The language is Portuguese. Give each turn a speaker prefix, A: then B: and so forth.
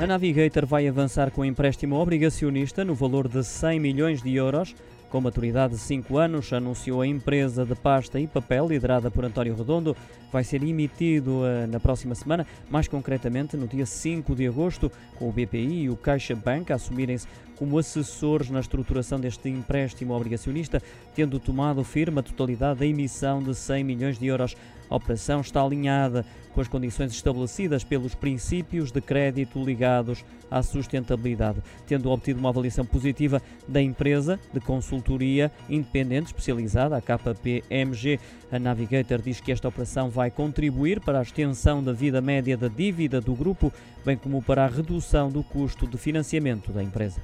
A: A Navigator vai avançar com um empréstimo obrigacionista no valor de 100 milhões de euros. Com maturidade de 5 anos, anunciou a empresa de pasta e papel, liderada por António Redondo, vai ser emitido uh, na próxima semana, mais concretamente no dia 5 de agosto, com o BPI e o CaixaBank a assumirem-se como assessores na estruturação deste empréstimo obrigacionista, tendo tomado firme a totalidade da emissão de 100 milhões de euros. A operação está alinhada com as condições estabelecidas pelos princípios de crédito ligados à sustentabilidade, tendo obtido uma avaliação positiva da empresa de consultoria independente especializada, a KPMG. A Navigator diz que esta operação vai contribuir para a extensão da vida média da dívida do grupo, bem como para a redução do custo de financiamento da empresa.